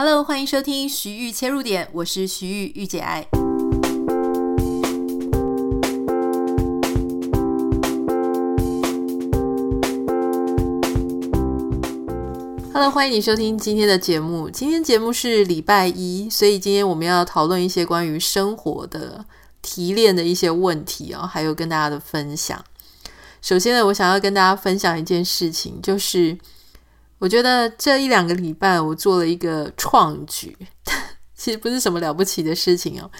Hello，欢迎收听徐玉切入点，我是徐玉玉姐爱。Hello，欢迎你收听今天的节目。今天节目是礼拜一，所以今天我们要讨论一些关于生活的提炼的一些问题哦，还有跟大家的分享。首先呢，我想要跟大家分享一件事情，就是。我觉得这一两个礼拜，我做了一个创举，其实不是什么了不起的事情哦。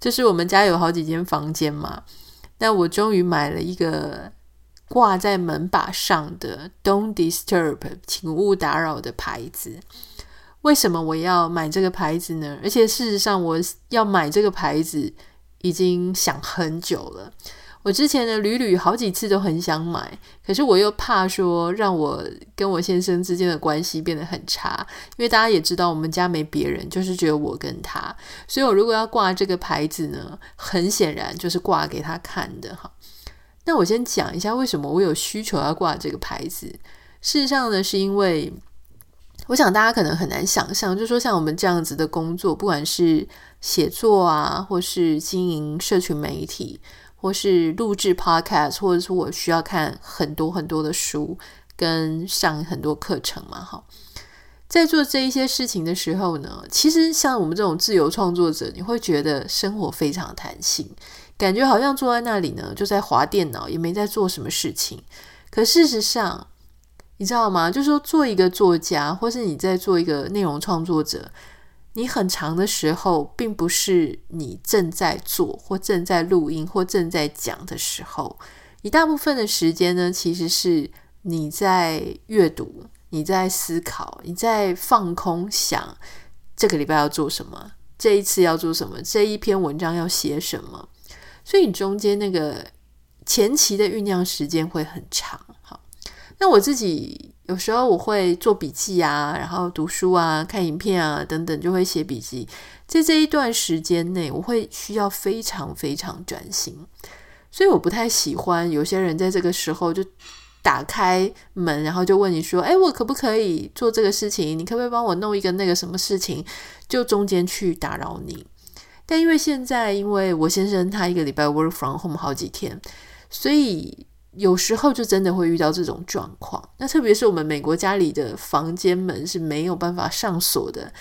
就是我们家有好几间房间嘛，那我终于买了一个挂在门把上的 “Don't Disturb”，请勿打扰的牌子。为什么我要买这个牌子呢？而且事实上，我要买这个牌子已经想很久了。我之前呢，屡屡好几次都很想买，可是我又怕说让我跟我先生之间的关系变得很差，因为大家也知道我们家没别人，就是只有我跟他，所以我如果要挂这个牌子呢，很显然就是挂给他看的哈。那我先讲一下为什么我有需求要挂这个牌子。事实上呢，是因为我想大家可能很难想象，就说像我们这样子的工作，不管是写作啊，或是经营社群媒体。或是录制 podcast，或者是我需要看很多很多的书，跟上很多课程嘛，哈，在做这一些事情的时候呢，其实像我们这种自由创作者，你会觉得生活非常弹性，感觉好像坐在那里呢，就在划电脑，也没在做什么事情。可事实上，你知道吗？就说，做一个作家，或是你在做一个内容创作者。你很长的时候，并不是你正在做，或正在录音，或正在讲的时候。你大部分的时间呢，其实是你在阅读，你在思考，你在放空想这个礼拜要做什么，这一次要做什么，这一篇文章要写什么。所以你中间那个前期的酝酿时间会很长。好，那我自己。有时候我会做笔记啊，然后读书啊、看影片啊等等，就会写笔记。在这一段时间内，我会需要非常非常专心，所以我不太喜欢有些人在这个时候就打开门，然后就问你说：“诶，我可不可以做这个事情？你可不可以帮我弄一个那个什么事情？”就中间去打扰你。但因为现在，因为我先生他一个礼拜 work from home 好几天，所以。有时候就真的会遇到这种状况，那特别是我们美国家里的房间门是没有办法上锁的，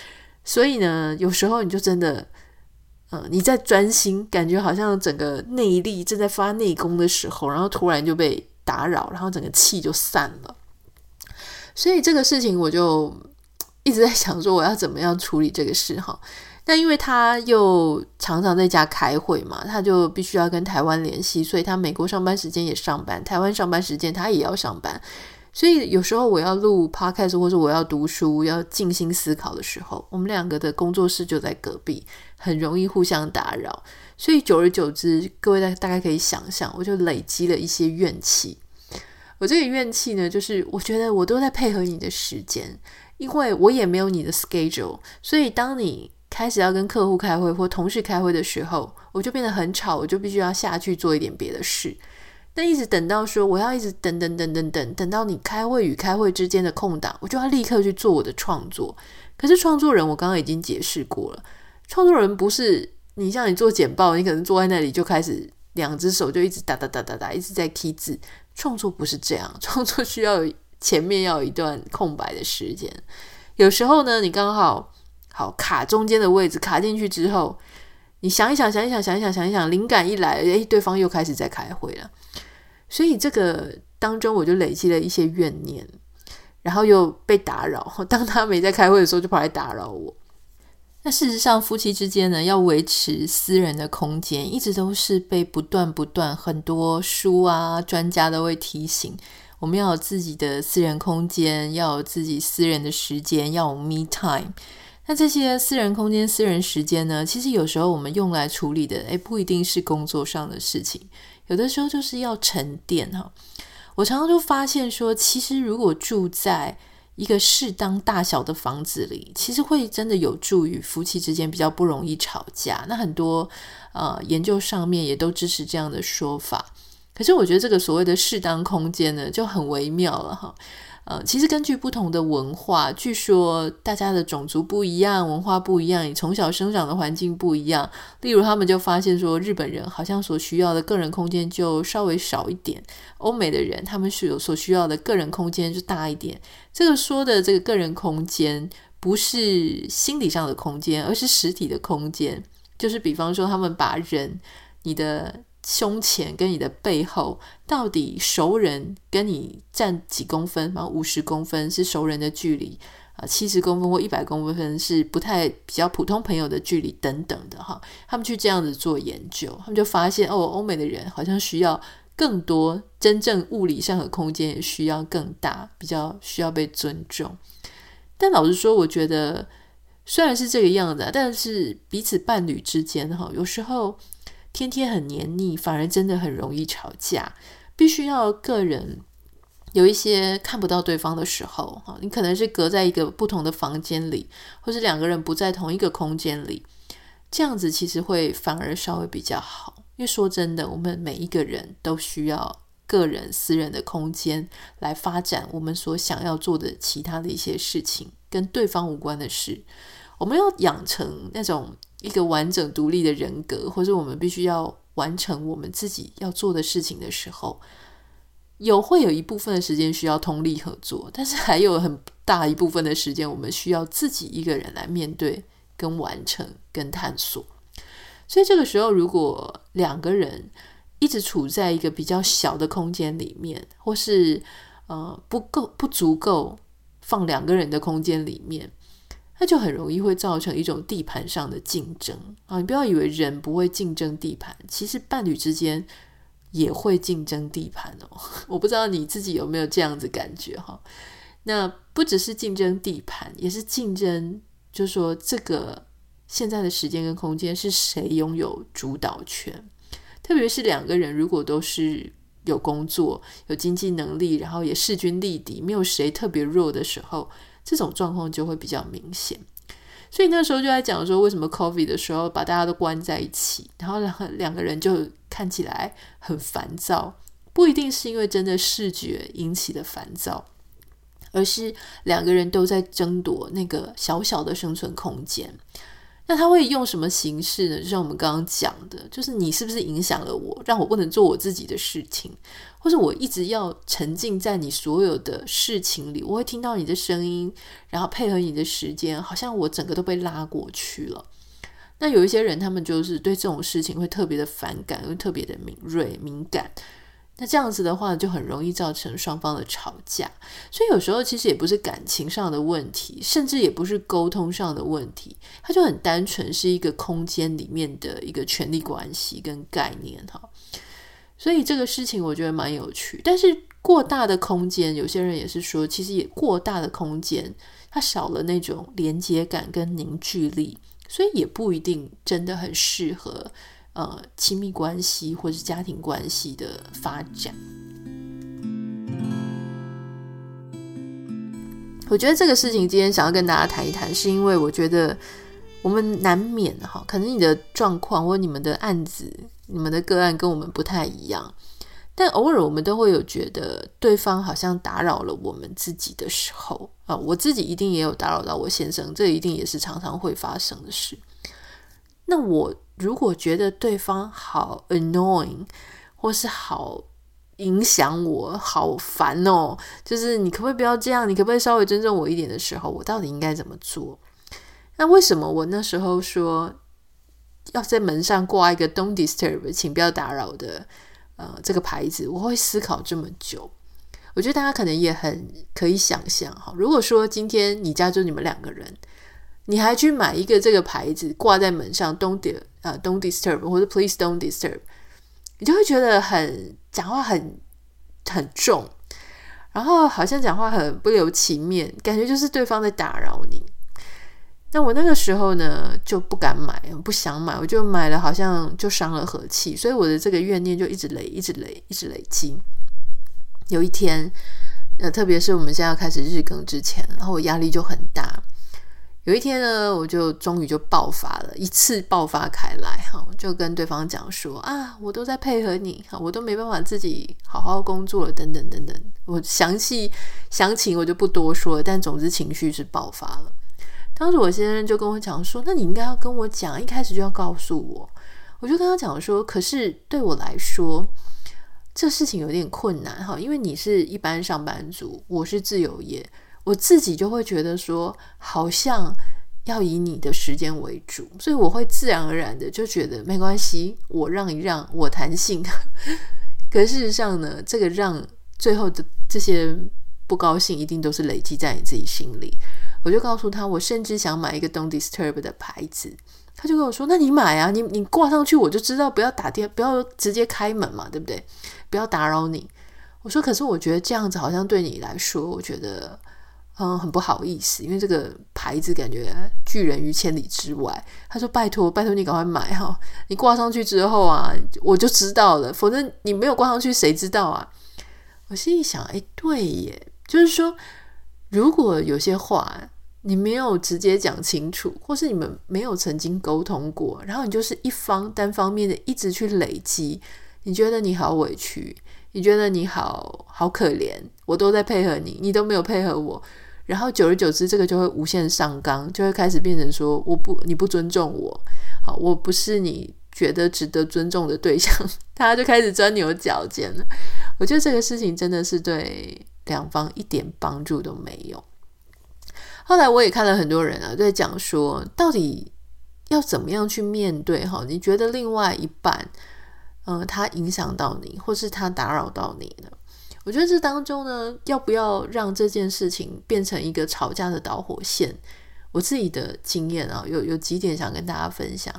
所以呢，有时候你就真的，呃，你在专心，感觉好像整个内力正在发内功的时候，然后突然就被打扰，然后整个气就散了。所以这个事情我就一直在想说，我要怎么样处理这个事哈。但因为他又常常在家开会嘛，他就必须要跟台湾联系，所以他美国上班时间也上班，台湾上班时间他也要上班，所以有时候我要录 podcast 或者我要读书要静心思考的时候，我们两个的工作室就在隔壁，很容易互相打扰，所以久而久之，各位大大概可以想象，我就累积了一些怨气。我这个怨气呢，就是我觉得我都在配合你的时间，因为我也没有你的 schedule，所以当你开始要跟客户开会或同事开会的时候，我就变得很吵，我就必须要下去做一点别的事。但一直等到说我要一直等等等等等，等到你开会与开会之间的空档，我就要立刻去做我的创作。可是创作人，我刚刚已经解释过了，创作人不是你像你做简报，你可能坐在那里就开始两只手就一直哒哒哒哒哒一直在 T 字。创作不是这样，创作需要前面要有一段空白的时间。有时候呢，你刚好。好，卡中间的位置，卡进去之后，你想一想，想一想，想一想，想一想，灵感一来，诶，对方又开始在开会了。所以这个当中，我就累积了一些怨念，然后又被打扰。当他没在开会的时候，就跑来打扰我。那事实上，夫妻之间呢，要维持私人的空间，一直都是被不断不断很多书啊、专家都会提醒，我们要有自己的私人空间，要有自己私人的时间，要有 me time。那这些私人空间、私人时间呢？其实有时候我们用来处理的，诶，不一定是工作上的事情，有的时候就是要沉淀哈。我常常就发现说，其实如果住在一个适当大小的房子里，其实会真的有助于夫妻之间比较不容易吵架。那很多呃研究上面也都支持这样的说法。可是我觉得这个所谓的适当空间呢，就很微妙了哈。呃，其实根据不同的文化，据说大家的种族不一样，文化不一样，你从小生长的环境不一样。例如，他们就发现说，日本人好像所需要的个人空间就稍微少一点，欧美的人他们是有所需要的个人空间就大一点。这个说的这个个人空间，不是心理上的空间，而是实体的空间。就是比方说，他们把人，你的。胸前跟你的背后，到底熟人跟你站几公分？然后五十公分是熟人的距离啊，七十公分或一百公分是不太比较普通朋友的距离等等的哈。他们去这样子做研究，他们就发现哦，欧美的人好像需要更多真正物理上的空间，也需要更大，比较需要被尊重。但老实说，我觉得虽然是这个样子，但是彼此伴侣之间哈，有时候。天天很黏腻，反而真的很容易吵架。必须要个人有一些看不到对方的时候，哈，你可能是隔在一个不同的房间里，或是两个人不在同一个空间里，这样子其实会反而稍微比较好。因为说真的，我们每一个人都需要个人私人的空间来发展我们所想要做的其他的一些事情，跟对方无关的事。我们要养成那种。一个完整独立的人格，或者我们必须要完成我们自己要做的事情的时候，有会有一部分的时间需要通力合作，但是还有很大一部分的时间，我们需要自己一个人来面对、跟完成、跟探索。所以这个时候，如果两个人一直处在一个比较小的空间里面，或是呃不够、不足够放两个人的空间里面。那就很容易会造成一种地盘上的竞争啊！你不要以为人不会竞争地盘，其实伴侣之间也会竞争地盘哦。我不知道你自己有没有这样子感觉哈？那不只是竞争地盘，也是竞争，就是说这个现在的时间跟空间是谁拥有主导权？特别是两个人如果都是有工作、有经济能力，然后也势均力敌，没有谁特别弱的时候。这种状况就会比较明显，所以那时候就在讲说，为什么 COVID 的时候把大家都关在一起，然后两两个人就看起来很烦躁，不一定是因为真的视觉引起的烦躁，而是两个人都在争夺那个小小的生存空间。那他会用什么形式呢？就像我们刚刚讲的，就是你是不是影响了我，让我不能做我自己的事情，或者我一直要沉浸在你所有的事情里，我会听到你的声音，然后配合你的时间，好像我整个都被拉过去了。那有一些人，他们就是对这种事情会特别的反感，会特别的敏锐敏感。那这样子的话，就很容易造成双方的吵架。所以有时候其实也不是感情上的问题，甚至也不是沟通上的问题，它就很单纯是一个空间里面的一个权力关系跟概念哈。所以这个事情我觉得蛮有趣。但是过大的空间，有些人也是说，其实也过大的空间，它少了那种连接感跟凝聚力，所以也不一定真的很适合。呃，亲密关系或是家庭关系的发展，我觉得这个事情今天想要跟大家谈一谈，是因为我觉得我们难免哈，可能你的状况或你们的案子、你们的个案跟我们不太一样，但偶尔我们都会有觉得对方好像打扰了我们自己的时候啊，我自己一定也有打扰到我先生，这一定也是常常会发生的事。那我。如果觉得对方好 annoying，或是好影响我，好烦哦，就是你可不可以不要这样？你可不可以稍微尊重我一点的时候，我到底应该怎么做？那为什么我那时候说要在门上挂一个 “Don't disturb”，请不要打扰的呃这个牌子？我会思考这么久。我觉得大家可能也很可以想象哈，如果说今天你家就你们两个人。你还去买一个这个牌子挂在门上，Don't 呃 Don't disturb 或者 Please don't disturb，你就会觉得很讲话很很重，然后好像讲话很不留情面，感觉就是对方在打扰你。那我那个时候呢就不敢买，不想买，我就买了，好像就伤了和气，所以我的这个怨念就一直累，一直累，一直累积。有一天，呃，特别是我们现在要开始日更之前，然后我压力就很大。有一天呢，我就终于就爆发了，一次爆发开来哈，就跟对方讲说啊，我都在配合你哈，我都没办法自己好好工作了，等等等等。我详细详情我就不多说了，但总之情绪是爆发了。当时我先生就跟我讲说，那你应该要跟我讲，一开始就要告诉我。我就跟他讲说，可是对我来说，这事情有点困难哈，因为你是一般上班族，我是自由业。我自己就会觉得说，好像要以你的时间为主，所以我会自然而然的就觉得没关系，我让一让，我弹性。可事实上呢，这个让最后的这些不高兴一定都是累积在你自己心里。我就告诉他，我甚至想买一个 Don't Disturb 的牌子，他就跟我说：“那你买啊，你你挂上去，我就知道不要打电，不要直接开门嘛，对不对？不要打扰你。”我说：“可是我觉得这样子好像对你来说，我觉得。”嗯，很不好意思，因为这个牌子感觉拒人于千里之外。他说：“拜托，拜托你赶快买哈！你挂上去之后啊，我就知道了。否则你没有挂上去，谁知道啊？”我心里想：“哎，对耶，就是说，如果有些话你没有直接讲清楚，或是你们没有曾经沟通过，然后你就是一方单方面的一直去累积，你觉得你好委屈，你觉得你好好可怜，我都在配合你，你都没有配合我。”然后久而久之，这个就会无限上纲，就会开始变成说：我不，你不尊重我，好，我不是你觉得值得尊重的对象，大家就开始钻牛角尖了。我觉得这个事情真的是对两方一点帮助都没有。后来我也看了很多人啊，在讲说，到底要怎么样去面对哈？你觉得另外一半，嗯、他影响到你，或是他打扰到你呢？我觉得这当中呢，要不要让这件事情变成一个吵架的导火线？我自己的经验啊，有有几点想跟大家分享。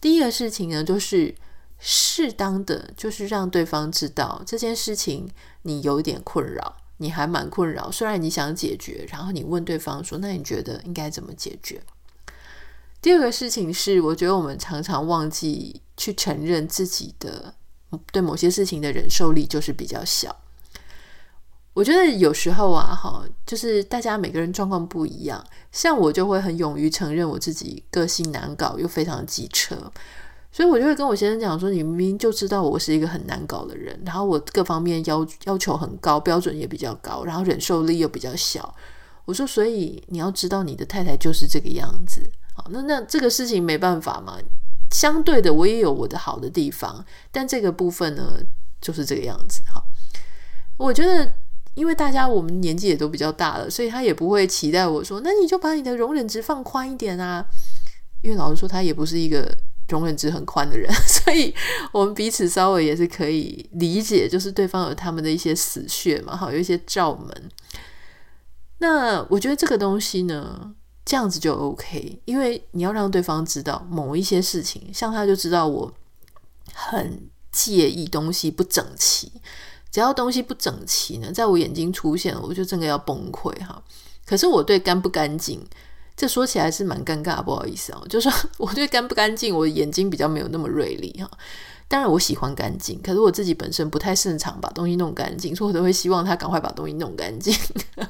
第一个事情呢，就是适当的，就是让对方知道这件事情你有点困扰，你还蛮困扰。虽然你想解决，然后你问对方说：“那你觉得应该怎么解决？”第二个事情是，我觉得我们常常忘记去承认自己的对某些事情的忍受力就是比较小。我觉得有时候啊，哈，就是大家每个人状况不一样。像我就会很勇于承认我自己个性难搞又非常机车，所以我就会跟我先生讲说：“你明明就知道我是一个很难搞的人，然后我各方面要要求很高，标准也比较高，然后忍受力又比较小。”我说：“所以你要知道，你的太太就是这个样子。好，那那这个事情没办法嘛。相对的，我也有我的好的地方，但这个部分呢，就是这个样子。好，我觉得。因为大家我们年纪也都比较大了，所以他也不会期待我说，那你就把你的容忍值放宽一点啊。因为老实说，他也不是一个容忍值很宽的人，所以我们彼此稍微也是可以理解，就是对方有他们的一些死穴嘛，哈，有一些罩门。那我觉得这个东西呢，这样子就 OK，因为你要让对方知道某一些事情，像他就知道我很介意东西不整齐。只要东西不整齐呢，在我眼睛出现，我就真的要崩溃哈。可是我对干不干净，这说起来是蛮尴尬，不好意思啊。就是说我对干不干净，我眼睛比较没有那么锐利哈。当然我喜欢干净，可是我自己本身不太擅长把东西弄干净，所以我都会希望他赶快把东西弄干净。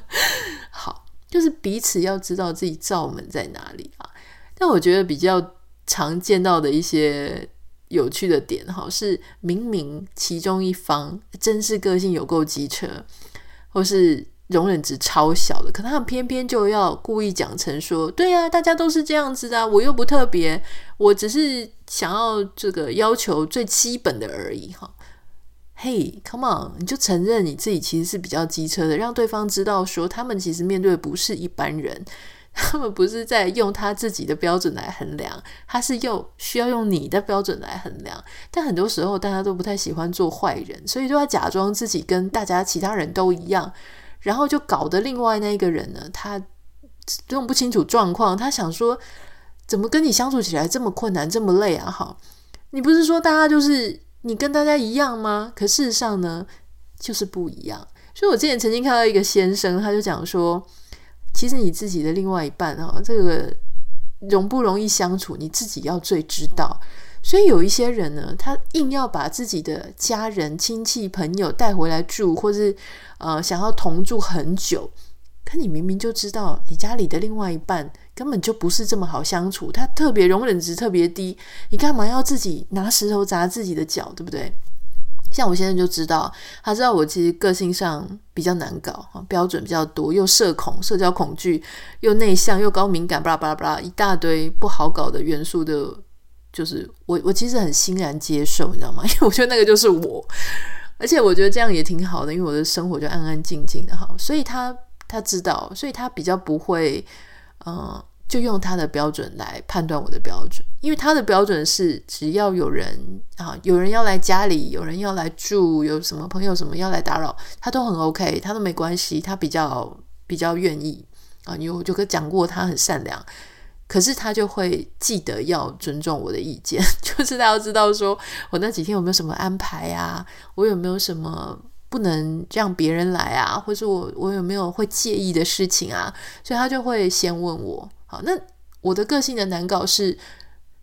好，就是彼此要知道自己罩门在哪里啊。但我觉得比较常见到的一些。有趣的点哈，是明明其中一方真是个性有够机车，或是容忍值超小的，可他们偏偏就要故意讲成说，对呀、啊，大家都是这样子的，我又不特别，我只是想要这个要求最基本的而已哈。嘿，come on，你就承认你自己其实是比较机车的，让对方知道说，他们其实面对的不是一般人。他们不是在用他自己的标准来衡量，他是用需要用你的标准来衡量。但很多时候大家都不太喜欢做坏人，所以就要假装自己跟大家其他人都一样，然后就搞得另外那个人呢，他弄不清楚状况，他想说怎么跟你相处起来这么困难，这么累啊？哈，你不是说大家就是你跟大家一样吗？可事实上呢，就是不一样。所以我之前曾经看到一个先生，他就讲说。其实你自己的另外一半啊，这个容不容易相处，你自己要最知道。所以有一些人呢，他硬要把自己的家人、亲戚、朋友带回来住，或是呃想要同住很久。可你明明就知道，你家里的另外一半根本就不是这么好相处，他特别容忍值特别低，你干嘛要自己拿石头砸自己的脚，对不对？像我现在就知道，他知道我其实个性上比较难搞，标准比较多，又社恐、社交恐惧，又内向，又高敏感，巴拉巴拉巴拉，一大堆不好搞的元素的，就是我我其实很欣然接受，你知道吗？因为我觉得那个就是我，而且我觉得这样也挺好的，因为我的生活就安安静静的哈，所以他他知道，所以他比较不会，嗯、就用他的标准来判断我的标准，因为他的标准是只要有人啊，有人要来家里，有人要来住，有什么朋友什么要来打扰，他都很 OK，他都没关系，他比较比较愿意啊。因为我就跟讲过，他很善良，可是他就会记得要尊重我的意见，就是他要知道说我那几天有没有什么安排啊，我有没有什么不能让别人来啊，或者我我有没有会介意的事情啊，所以他就会先问我。好，那我的个性的难搞是，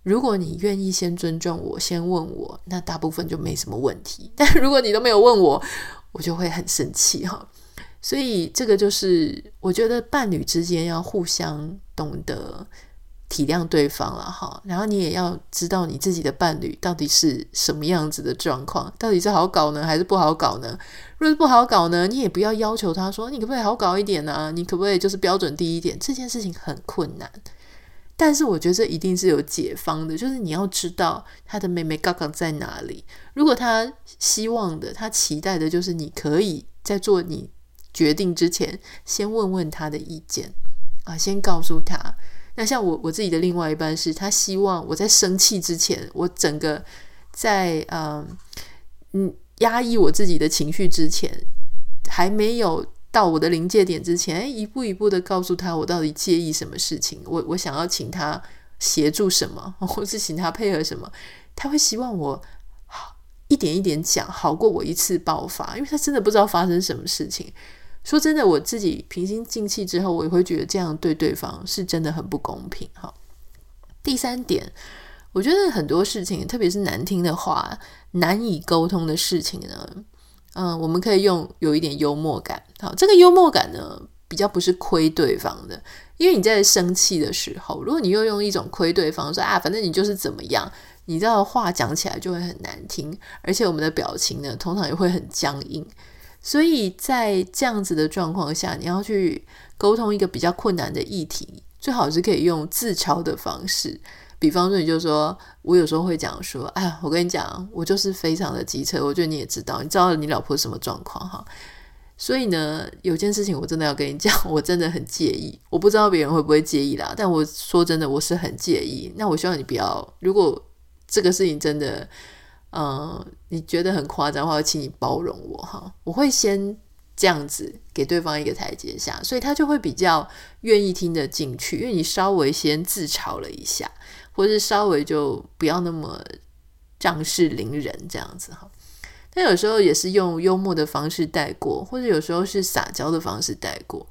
如果你愿意先尊重我，先问我，那大部分就没什么问题。但如果你都没有问我，我就会很生气哈。所以这个就是我觉得伴侣之间要互相懂得体谅对方了哈。然后你也要知道你自己的伴侣到底是什么样子的状况，到底是好搞呢，还是不好搞呢？如果是不好搞呢，你也不要要求他说，你可不可以好搞一点呢、啊？你可不可以就是标准低一点？这件事情很困难，但是我觉得这一定是有解方的，就是你要知道他的妹妹刚刚在哪里。如果他希望的，他期待的就是你可以在做你决定之前，先问问他的意见啊，先告诉他。那像我我自己的另外一半是，他希望我在生气之前，我整个在嗯嗯。压抑我自己的情绪之前，还没有到我的临界点之前，一步一步的告诉他我到底介意什么事情，我我想要请他协助什么，或是请他配合什么，他会希望我一点一点讲，好过我一次爆发，因为他真的不知道发生什么事情。说真的，我自己平心静气之后，我也会觉得这样对对方是真的很不公平。哈，第三点。我觉得很多事情，特别是难听的话、难以沟通的事情呢，嗯，我们可以用有一点幽默感。好，这个幽默感呢，比较不是亏对方的，因为你在生气的时候，如果你又用一种亏对方说啊，反正你就是怎么样，你知道话讲起来就会很难听，而且我们的表情呢，通常也会很僵硬。所以在这样子的状况下，你要去沟通一个比较困难的议题，最好是可以用自嘲的方式。比方说，你就说，我有时候会讲说，哎呀，我跟你讲，我就是非常的机车，我觉得你也知道，你知道你老婆什么状况哈。所以呢，有件事情我真的要跟你讲，我真的很介意，我不知道别人会不会介意啦，但我说真的，我是很介意。那我希望你不要，如果这个事情真的，嗯，你觉得很夸张的话，请你包容我哈。我会先这样子给对方一个台阶下，所以他就会比较愿意听得进去，因为你稍微先自嘲了一下。或是稍微就不要那么仗势凌人这样子哈，但有时候也是用幽默的方式带过，或者有时候是撒娇的方式带过。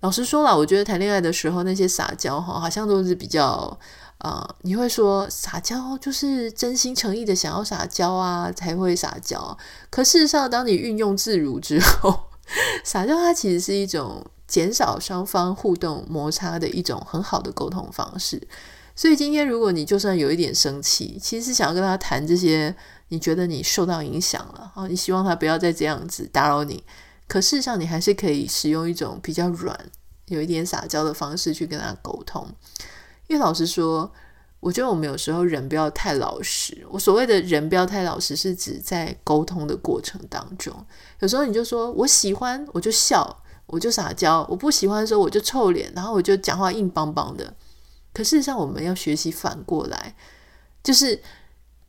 老实说了，我觉得谈恋爱的时候那些撒娇哈，好像都是比较、呃，你会说撒娇就是真心诚意的想要撒娇啊才会撒娇。可事实上，当你运用自如之后，撒娇它其实是一种减少双方互动摩擦的一种很好的沟通方式。所以今天，如果你就算有一点生气，其实是想要跟他谈这些，你觉得你受到影响了啊，你希望他不要再这样子打扰你，可事实上你还是可以使用一种比较软、有一点撒娇的方式去跟他沟通。因为老实说，我觉得我们有时候人不要太老实。我所谓的人不要太老实，是指在沟通的过程当中，有时候你就说我喜欢，我就笑，我就撒娇；我不喜欢的时候，我就臭脸，然后我就讲话硬邦邦的。可事实上，我们要学习反过来，就是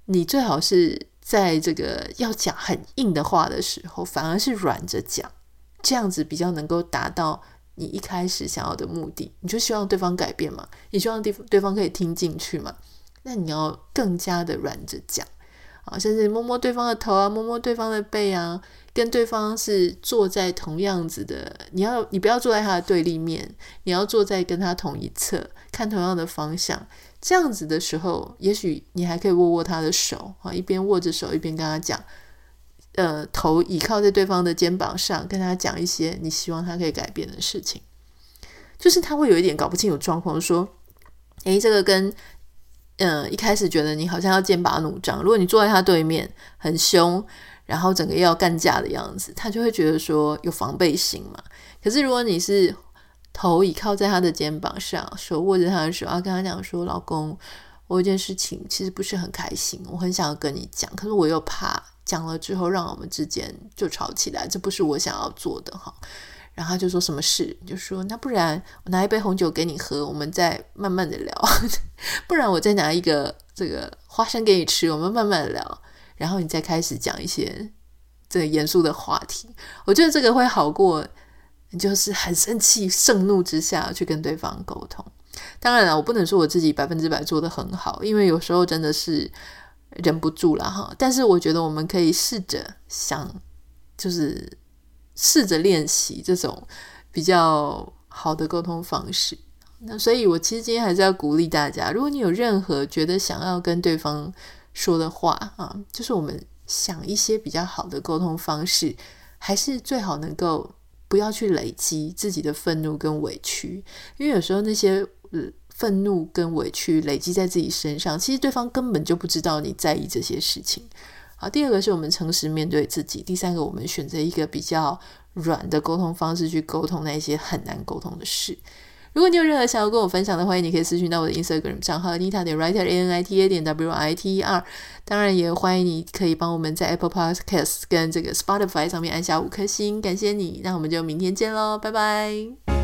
你最好是在这个要讲很硬的话的时候，反而是软着讲，这样子比较能够达到你一开始想要的目的。你就希望对方改变嘛，你希望对对方可以听进去嘛，那你要更加的软着讲啊，甚至摸摸对方的头啊，摸摸对方的背啊。跟对方是坐在同样子的，你要你不要坐在他的对立面，你要坐在跟他同一侧，看同样的方向。这样子的时候，也许你还可以握握他的手啊，一边握着手，一边跟他讲，呃，头倚靠在对方的肩膀上，跟他讲一些你希望他可以改变的事情。就是他会有一点搞不清楚状况，说，诶，这个跟，嗯、一开始觉得你好像要剑拔弩张，如果你坐在他对面很凶，然后整个要干架的样子，他就会觉得说有防备心嘛。可是如果你是头倚靠在他的肩膀上，手握着他的手，要跟他讲说，老公，我有件事情其实不是很开心，我很想要跟你讲，可是我又怕讲了之后让我们之间就吵起来，这不是我想要做的哈。然后他就说什么事，就说那不然我拿一杯红酒给你喝，我们再慢慢的聊；不然我再拿一个这个花生给你吃，我们慢慢聊。然后你再开始讲一些这个严肃的话题。我觉得这个会好过，你就是很生气、盛怒之下去跟对方沟通。当然了，我不能说我自己百分之百做得很好，因为有时候真的是忍不住了哈。但是我觉得我们可以试着想，就是。试着练习这种比较好的沟通方式。那所以，我其实今天还是要鼓励大家，如果你有任何觉得想要跟对方说的话啊，就是我们想一些比较好的沟通方式，还是最好能够不要去累积自己的愤怒跟委屈，因为有时候那些愤怒跟委屈累积在自己身上，其实对方根本就不知道你在意这些事情。好，第二个是我们诚实面对自己。第三个，我们选择一个比较软的沟通方式去沟通那些很难沟通的事。如果你有任何想要跟我分享的，欢迎你可以私讯到我的 Instagram 账号 Nita 点 Writer A N I T A 点 W I T E R。当然，也欢迎你可以帮我们在 Apple Podcast 跟这个 Spotify 上面按下五颗星，感谢你。那我们就明天见喽，拜拜。